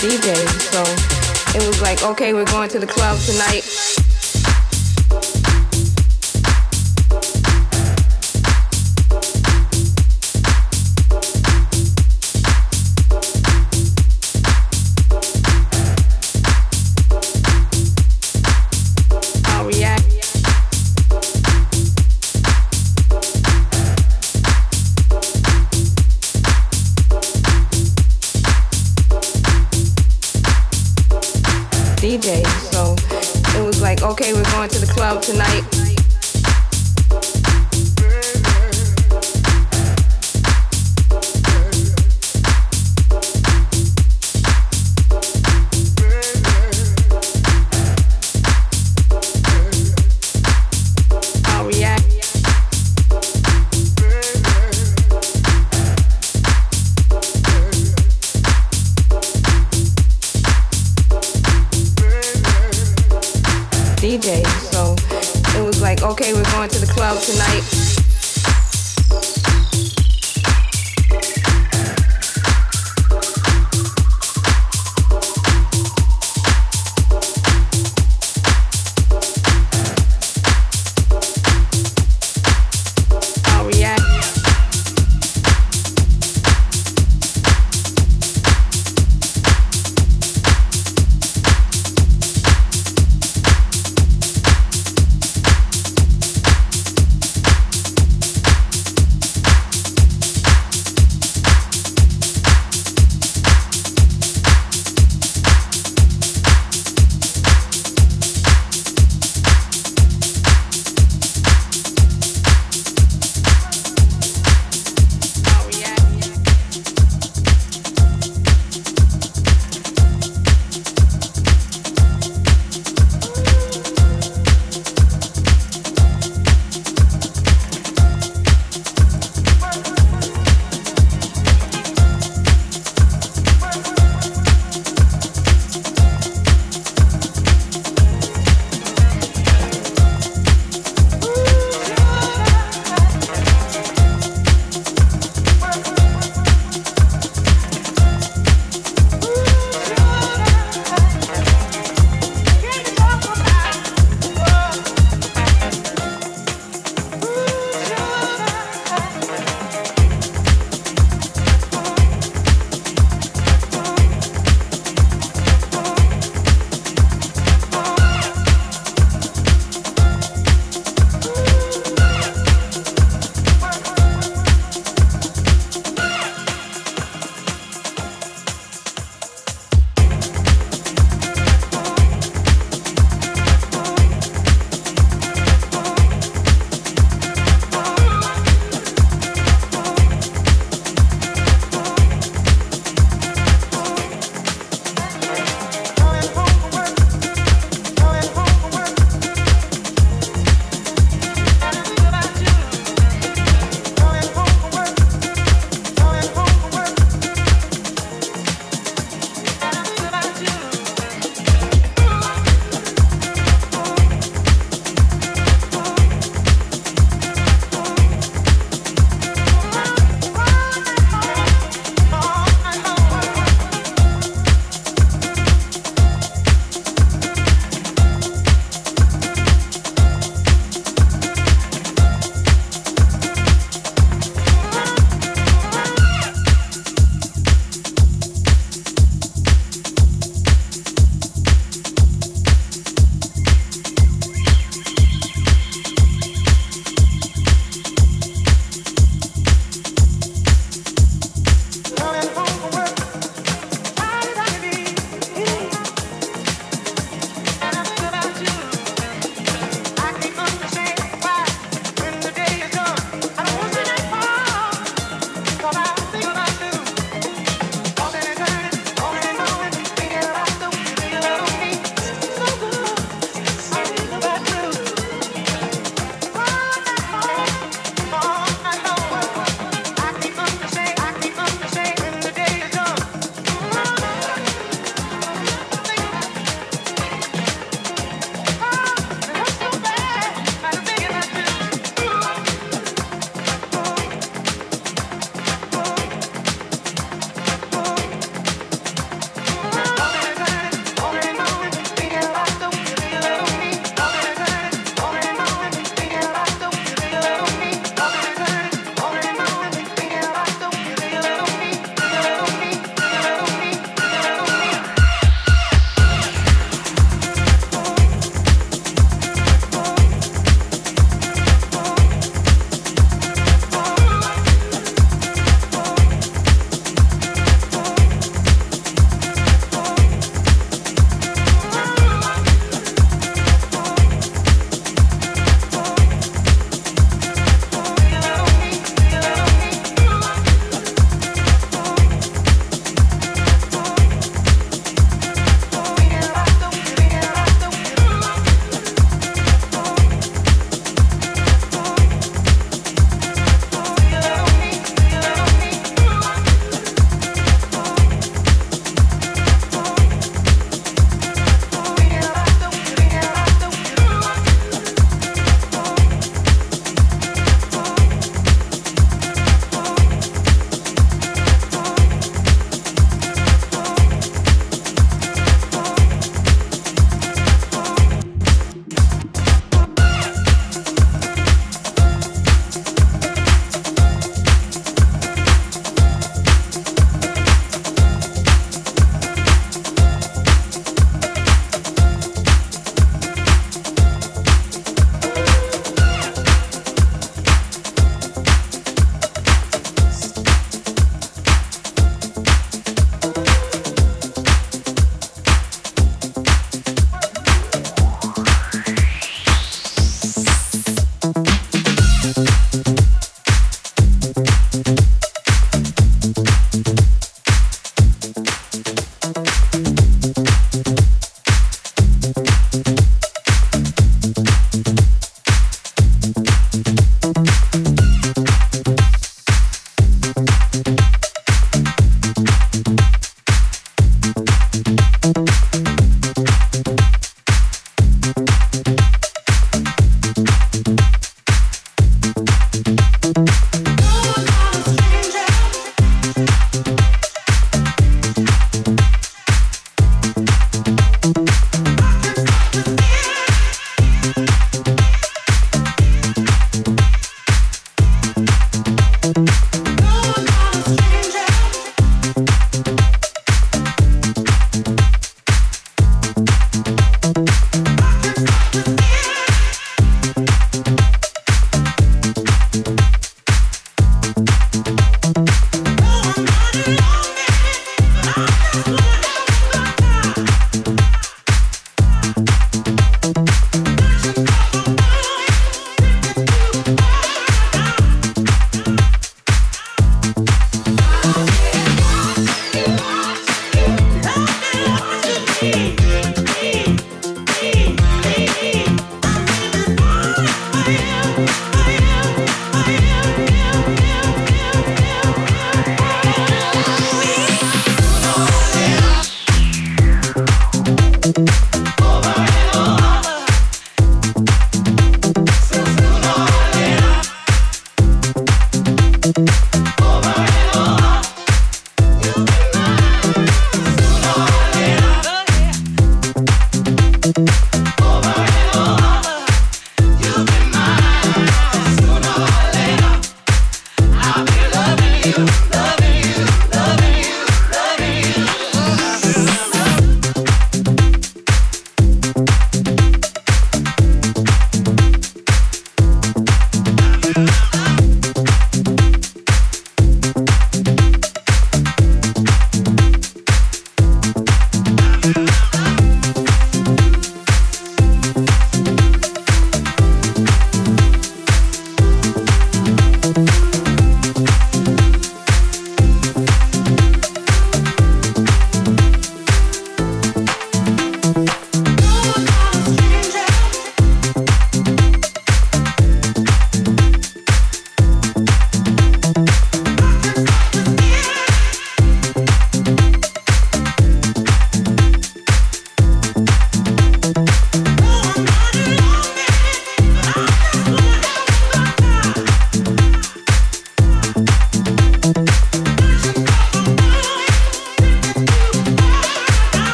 DJ, So it was like, okay, we're going to the club tonight.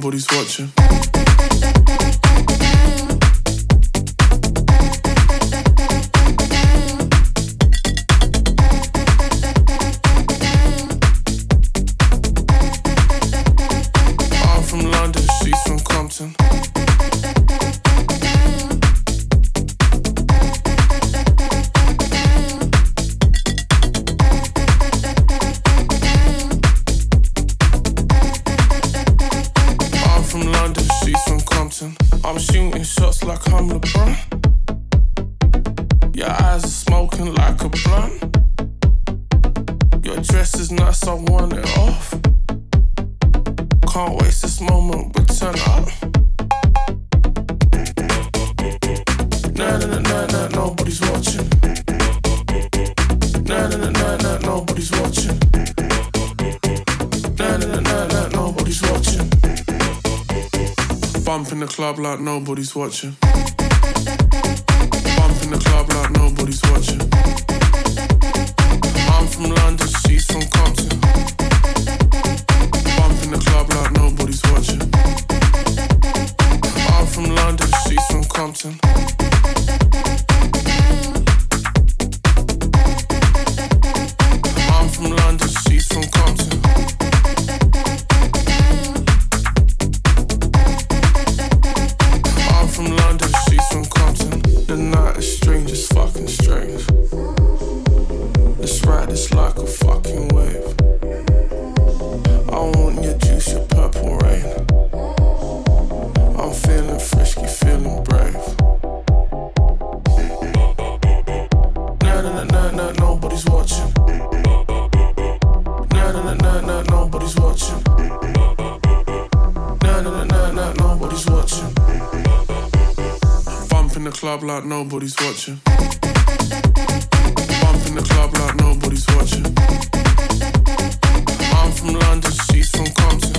but he's Like nobody's watching. in the club like nobody's watching. Bump the club like nobody's watching. I'm from London, she's from Compton.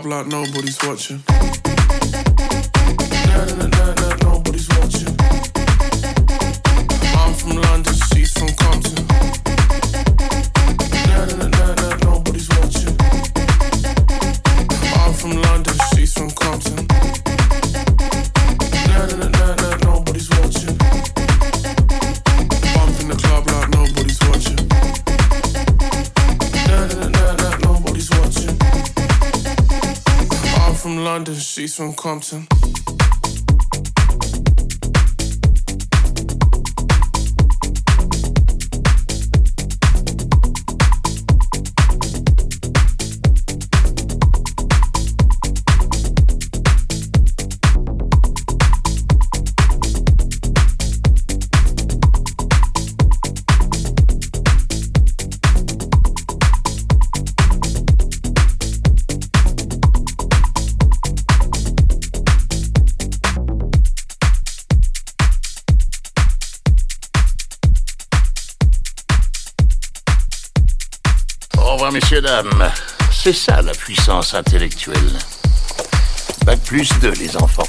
blah blah, nobody's watching. She's from Compton. messieurs, dames. C'est ça la puissance intellectuelle. Bac plus 2, les enfants.